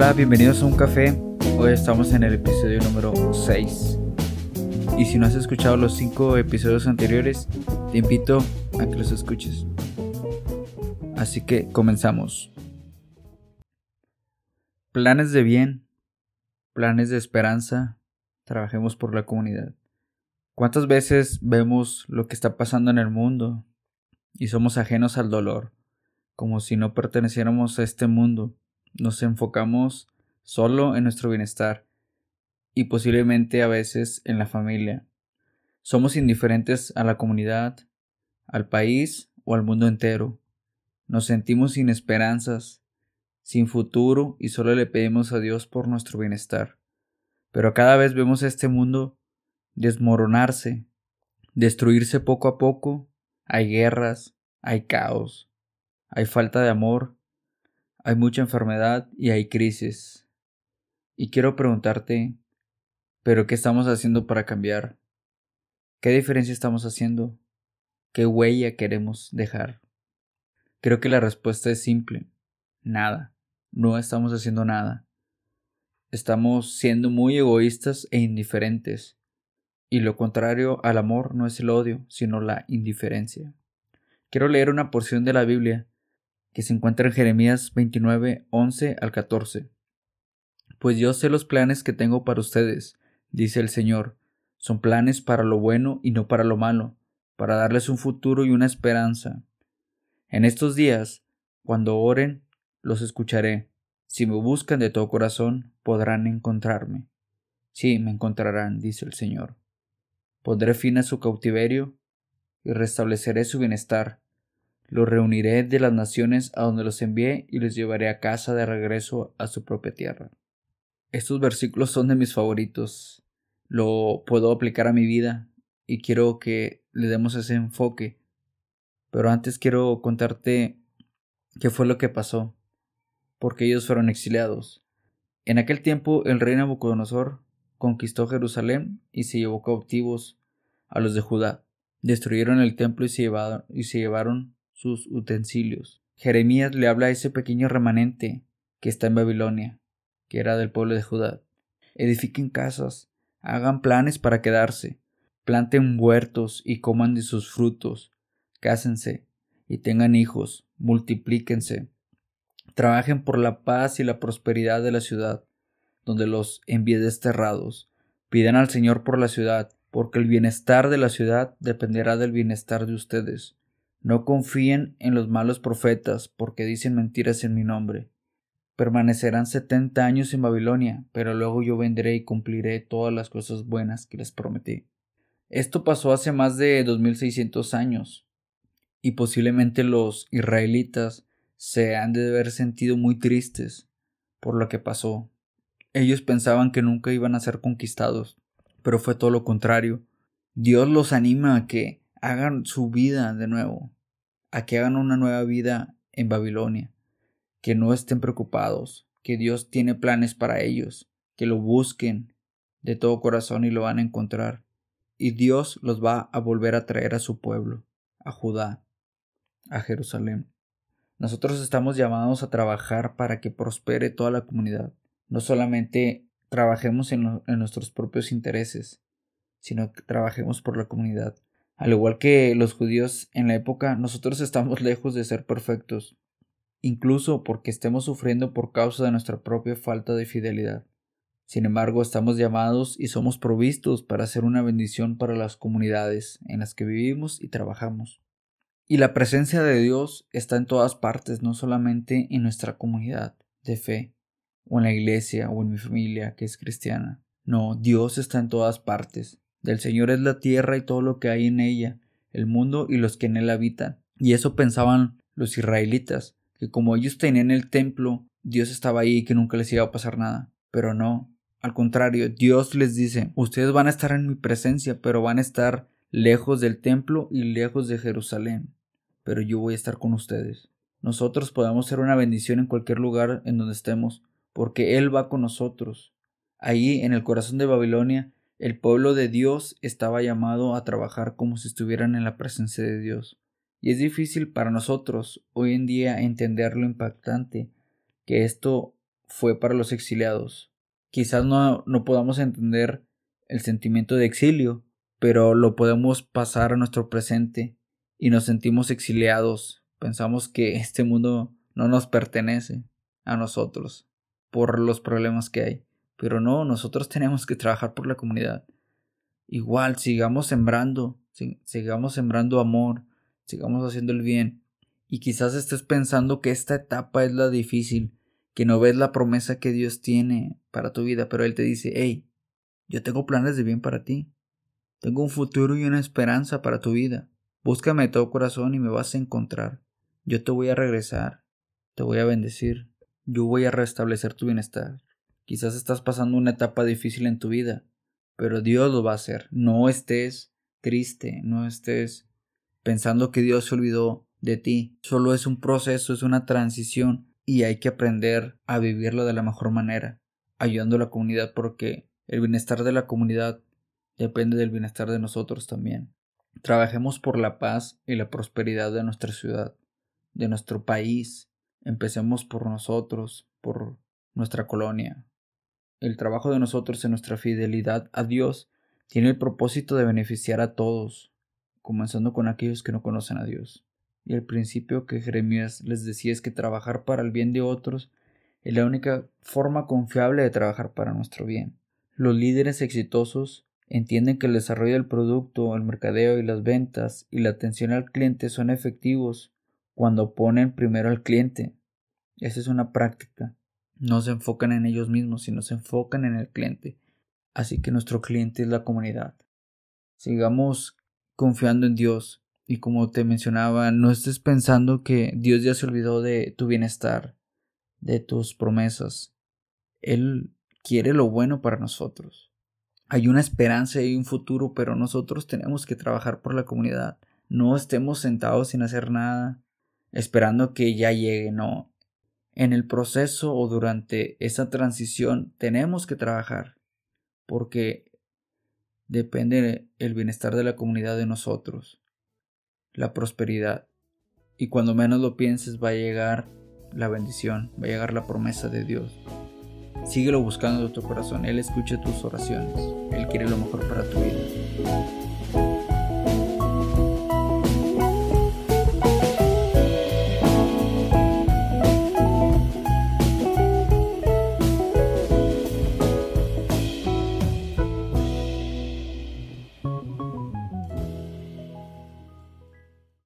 Hola, bienvenidos a un café. Hoy estamos en el episodio número 6. Y si no has escuchado los 5 episodios anteriores, te invito a que los escuches. Así que comenzamos. Planes de bien, planes de esperanza, trabajemos por la comunidad. ¿Cuántas veces vemos lo que está pasando en el mundo y somos ajenos al dolor, como si no perteneciéramos a este mundo? Nos enfocamos solo en nuestro bienestar y posiblemente a veces en la familia. Somos indiferentes a la comunidad, al país o al mundo entero. Nos sentimos sin esperanzas, sin futuro y solo le pedimos a Dios por nuestro bienestar. Pero cada vez vemos este mundo desmoronarse, destruirse poco a poco. Hay guerras, hay caos, hay falta de amor, hay mucha enfermedad y hay crisis. Y quiero preguntarte, ¿pero qué estamos haciendo para cambiar? ¿Qué diferencia estamos haciendo? ¿Qué huella queremos dejar? Creo que la respuesta es simple. Nada. No estamos haciendo nada. Estamos siendo muy egoístas e indiferentes. Y lo contrario al amor no es el odio, sino la indiferencia. Quiero leer una porción de la Biblia que se encuentra en Jeremías 29, 11 al 14. Pues yo sé los planes que tengo para ustedes, dice el Señor, son planes para lo bueno y no para lo malo, para darles un futuro y una esperanza. En estos días, cuando oren, los escucharé. Si me buscan de todo corazón, podrán encontrarme. Sí, me encontrarán, dice el Señor. Pondré fin a su cautiverio y restableceré su bienestar los reuniré de las naciones a donde los envié y los llevaré a casa de regreso a su propia tierra. Estos versículos son de mis favoritos. Lo puedo aplicar a mi vida y quiero que le demos ese enfoque. Pero antes quiero contarte qué fue lo que pasó, porque ellos fueron exiliados. En aquel tiempo el rey Nabucodonosor conquistó Jerusalén y se llevó cautivos a los de Judá. Destruyeron el templo y se llevaron, y se llevaron sus utensilios. Jeremías le habla a ese pequeño remanente que está en Babilonia, que era del pueblo de Judá. Edifiquen casas, hagan planes para quedarse, planten huertos y coman de sus frutos, cásense y tengan hijos, multiplíquense, trabajen por la paz y la prosperidad de la ciudad, donde los envíe desterrados, pidan al Señor por la ciudad, porque el bienestar de la ciudad dependerá del bienestar de ustedes. No confíen en los malos profetas, porque dicen mentiras en mi nombre. Permanecerán setenta años en Babilonia, pero luego yo vendré y cumpliré todas las cosas buenas que les prometí. Esto pasó hace más de dos mil seiscientos años, y posiblemente los israelitas se han de haber sentido muy tristes por lo que pasó. Ellos pensaban que nunca iban a ser conquistados, pero fue todo lo contrario. Dios los anima a que hagan su vida de nuevo, a que hagan una nueva vida en Babilonia, que no estén preocupados, que Dios tiene planes para ellos, que lo busquen de todo corazón y lo van a encontrar. Y Dios los va a volver a traer a su pueblo, a Judá, a Jerusalén. Nosotros estamos llamados a trabajar para que prospere toda la comunidad. No solamente trabajemos en, en nuestros propios intereses, sino que trabajemos por la comunidad. Al igual que los judíos en la época, nosotros estamos lejos de ser perfectos, incluso porque estemos sufriendo por causa de nuestra propia falta de fidelidad. Sin embargo, estamos llamados y somos provistos para ser una bendición para las comunidades en las que vivimos y trabajamos. Y la presencia de Dios está en todas partes, no solamente en nuestra comunidad de fe, o en la iglesia, o en mi familia que es cristiana. No, Dios está en todas partes. Del Señor es la tierra y todo lo que hay en ella, el mundo y los que en él habitan. Y eso pensaban los israelitas, que como ellos tenían el templo, Dios estaba ahí y que nunca les iba a pasar nada. Pero no, al contrario, Dios les dice, ustedes van a estar en mi presencia, pero van a estar lejos del templo y lejos de Jerusalén. Pero yo voy a estar con ustedes. Nosotros podemos ser una bendición en cualquier lugar en donde estemos, porque Él va con nosotros. Ahí, en el corazón de Babilonia, el pueblo de Dios estaba llamado a trabajar como si estuvieran en la presencia de Dios. Y es difícil para nosotros hoy en día entender lo impactante que esto fue para los exiliados. Quizás no, no podamos entender el sentimiento de exilio, pero lo podemos pasar a nuestro presente y nos sentimos exiliados. Pensamos que este mundo no nos pertenece a nosotros por los problemas que hay. Pero no, nosotros tenemos que trabajar por la comunidad. Igual, sigamos sembrando, sigamos sembrando amor, sigamos haciendo el bien. Y quizás estés pensando que esta etapa es la difícil, que no ves la promesa que Dios tiene para tu vida, pero Él te dice, hey, yo tengo planes de bien para ti. Tengo un futuro y una esperanza para tu vida. Búscame de todo corazón y me vas a encontrar. Yo te voy a regresar. Te voy a bendecir. Yo voy a restablecer tu bienestar. Quizás estás pasando una etapa difícil en tu vida, pero Dios lo va a hacer. No estés triste, no estés pensando que Dios se olvidó de ti. Solo es un proceso, es una transición y hay que aprender a vivirlo de la mejor manera, ayudando a la comunidad porque el bienestar de la comunidad depende del bienestar de nosotros también. Trabajemos por la paz y la prosperidad de nuestra ciudad, de nuestro país. Empecemos por nosotros, por nuestra colonia. El trabajo de nosotros en nuestra fidelidad a Dios tiene el propósito de beneficiar a todos, comenzando con aquellos que no conocen a Dios. Y el principio que Jeremías les decía es que trabajar para el bien de otros es la única forma confiable de trabajar para nuestro bien. Los líderes exitosos entienden que el desarrollo del producto, el mercadeo y las ventas y la atención al cliente son efectivos cuando ponen primero al cliente. Esa es una práctica. No se enfocan en ellos mismos, sino se enfocan en el cliente. Así que nuestro cliente es la comunidad. Sigamos confiando en Dios. Y como te mencionaba, no estés pensando que Dios ya se olvidó de tu bienestar, de tus promesas. Él quiere lo bueno para nosotros hay una esperanza y un futuro, pero nosotros tenemos que trabajar por la comunidad. No estemos sentados sin hacer nada, esperando que ya llegue, no. En el proceso o durante esa transición tenemos que trabajar, porque depende el bienestar de la comunidad de nosotros, la prosperidad. Y cuando menos lo pienses va a llegar la bendición, va a llegar la promesa de Dios. Síguelo buscando en tu corazón. Él escucha tus oraciones. Él quiere lo mejor para tu vida.